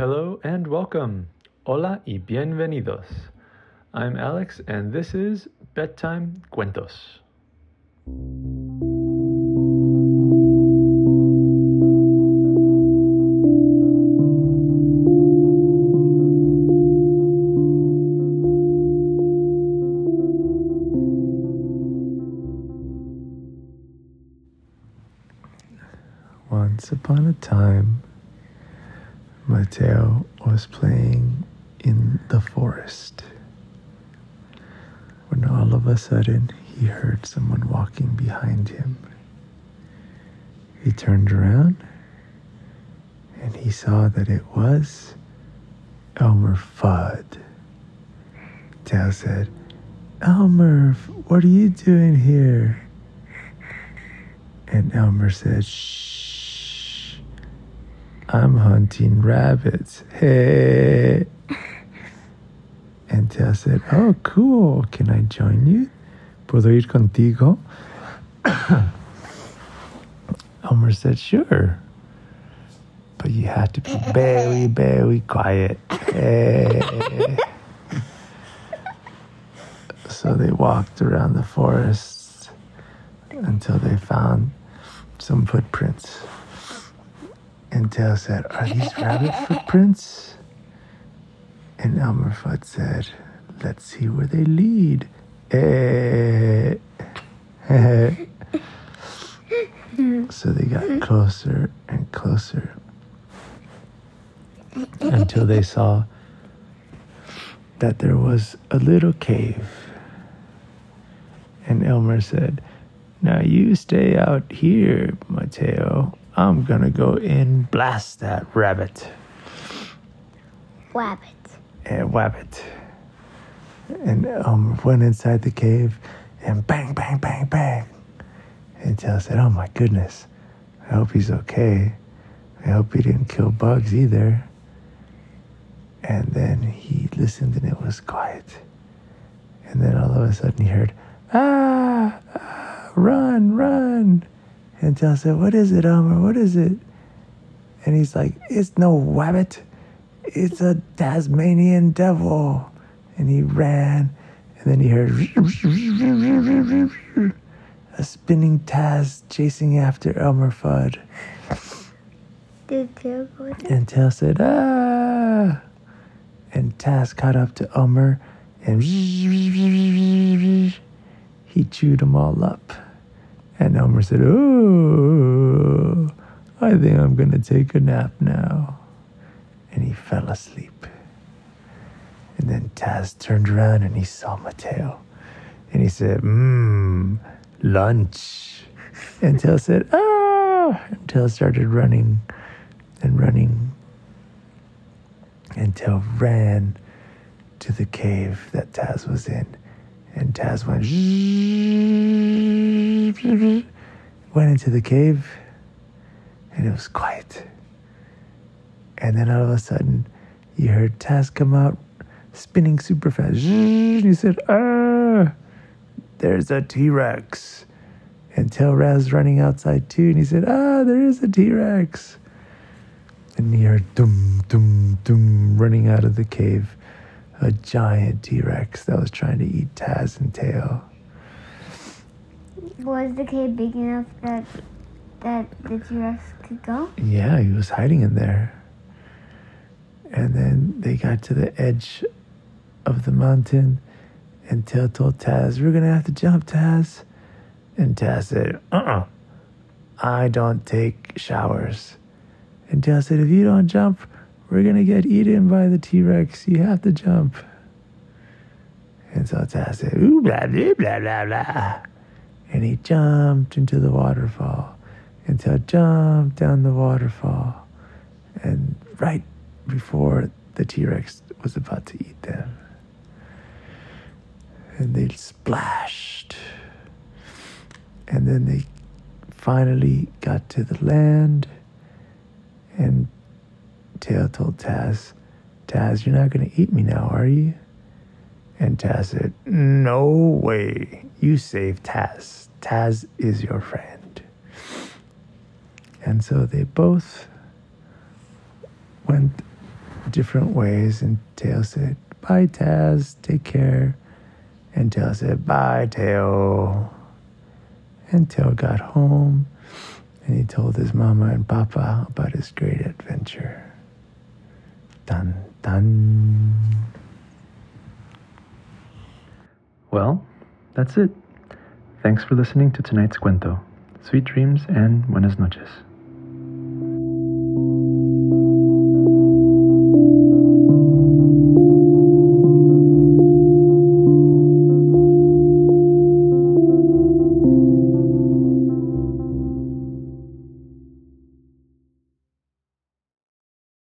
Hello and welcome. Hola y bienvenidos. I'm Alex and this is Bedtime Cuentos. Once upon a time, Mateo was playing in the forest when all of a sudden he heard someone walking behind him. He turned around and he saw that it was Elmer Fudd. Mateo said, Elmer, what are you doing here? And Elmer said, Shh, I'm hunting rabbits. Hey. And Teo said, Oh, cool. Can I join you? ¿Puedo ir contigo? Elmer said, Sure. But you have to be very, very quiet. Hey. so they walked around the forest until they found some footprints. And Teo said, Are these rabbit footprints? And Elmer Fudd said, Let's see where they lead. Eh. so they got closer and closer until they saw that there was a little cave. And Elmer said, Now you stay out here, Mateo. I'm gonna go in blast that rabbit. Rabbit. and Wabbit. And um, went inside the cave and bang, bang, bang, bang. And Teo said, Oh my goodness, I hope he's okay. I hope he didn't kill bugs either. And then he listened and it was quiet. And then all of a sudden he heard, Ah, ah run, run. And Teo said, What is it, Elmer? What is it? And he's like, It's no wabbit it's a Tasmanian devil. And he ran, and then he heard a spinning Taz chasing after Elmer Fudd. Did Teo go? And Teo said, ah. And Taz caught up to Elmer, and he chewed them all up. And Elmer said, oh, I think I'm going to take a nap now and he fell asleep. And then Taz turned around and he saw Mateo. And he said, Mmm, lunch. And Teo said, Ah! And Teo started running and running. And Teo ran to the cave that Taz was in. And Taz went, went into the cave, and it was quiet. And then all of a sudden, you heard Taz come out spinning super fast. And he said, Ah, there's a T Rex. And Teo Raz running outside too. And he said, Ah, there is a T Rex. And he heard dum, dum, dum running out of the cave. A giant T Rex that was trying to eat Taz and Teo. Was the cave big enough that that the T Rex could go? Yeah, he was hiding in there. And then they got to the edge of the mountain, and Teo told Taz, We're gonna have to jump, Taz. And Taz said, Uh uh I don't take showers. And Teo said, If you don't jump, we're gonna get eaten by the T Rex. You have to jump. And so Taz said, Ooh, blah, blah, blah, blah, blah. And he jumped into the waterfall. And Teo jumped down the waterfall. And right before the T Rex was about to eat them. And they splashed. And then they finally got to the land. And Teo told Taz, Taz, you're not going to eat me now, are you? And Taz said, No way. You saved Taz. Taz is your friend. And so they both went different ways. And Teo said, Bye, Taz, take care. And Teo said, Bye, Teo. And Teo got home and he told his mama and papa about his great adventure. Dun, dun. Well, that's it. Thanks for listening to tonight's cuento. Sweet dreams and buenas noches.